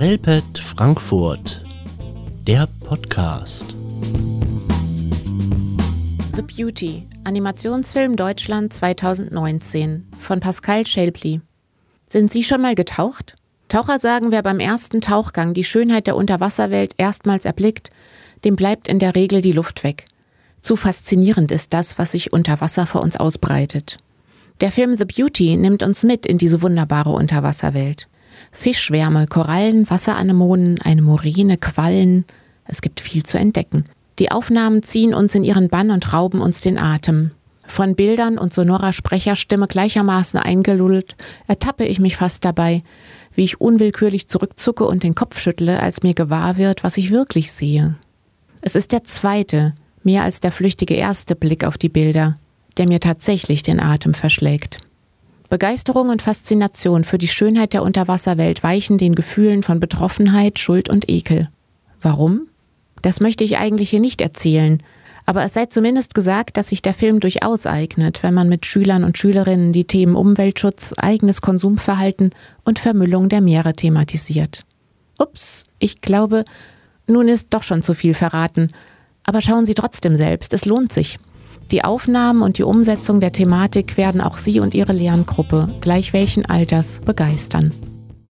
Relpet Frankfurt, der Podcast. The Beauty, Animationsfilm Deutschland 2019 von Pascal Schelpli. Sind Sie schon mal getaucht? Taucher sagen, wer beim ersten Tauchgang die Schönheit der Unterwasserwelt erstmals erblickt, dem bleibt in der Regel die Luft weg. Zu faszinierend ist das, was sich unter Wasser vor uns ausbreitet. Der Film The Beauty nimmt uns mit in diese wunderbare Unterwasserwelt. Fischschwärme, Korallen, Wasseranemonen, eine Moräne, Quallen. Es gibt viel zu entdecken. Die Aufnahmen ziehen uns in ihren Bann und rauben uns den Atem. Von Bildern und sonorer Sprecherstimme gleichermaßen eingelullt, ertappe ich mich fast dabei, wie ich unwillkürlich zurückzucke und den Kopf schüttle, als mir gewahr wird, was ich wirklich sehe. Es ist der zweite, mehr als der flüchtige erste Blick auf die Bilder, der mir tatsächlich den Atem verschlägt. Begeisterung und Faszination für die Schönheit der Unterwasserwelt weichen den Gefühlen von Betroffenheit, Schuld und Ekel. Warum? Das möchte ich eigentlich hier nicht erzählen, aber es sei zumindest gesagt, dass sich der Film durchaus eignet, wenn man mit Schülern und Schülerinnen die Themen Umweltschutz, eigenes Konsumverhalten und Vermüllung der Meere thematisiert. Ups, ich glaube, nun ist doch schon zu viel verraten. Aber schauen Sie trotzdem selbst, es lohnt sich. Die Aufnahmen und die Umsetzung der Thematik werden auch Sie und Ihre Lerngruppe, gleich welchen Alters, begeistern.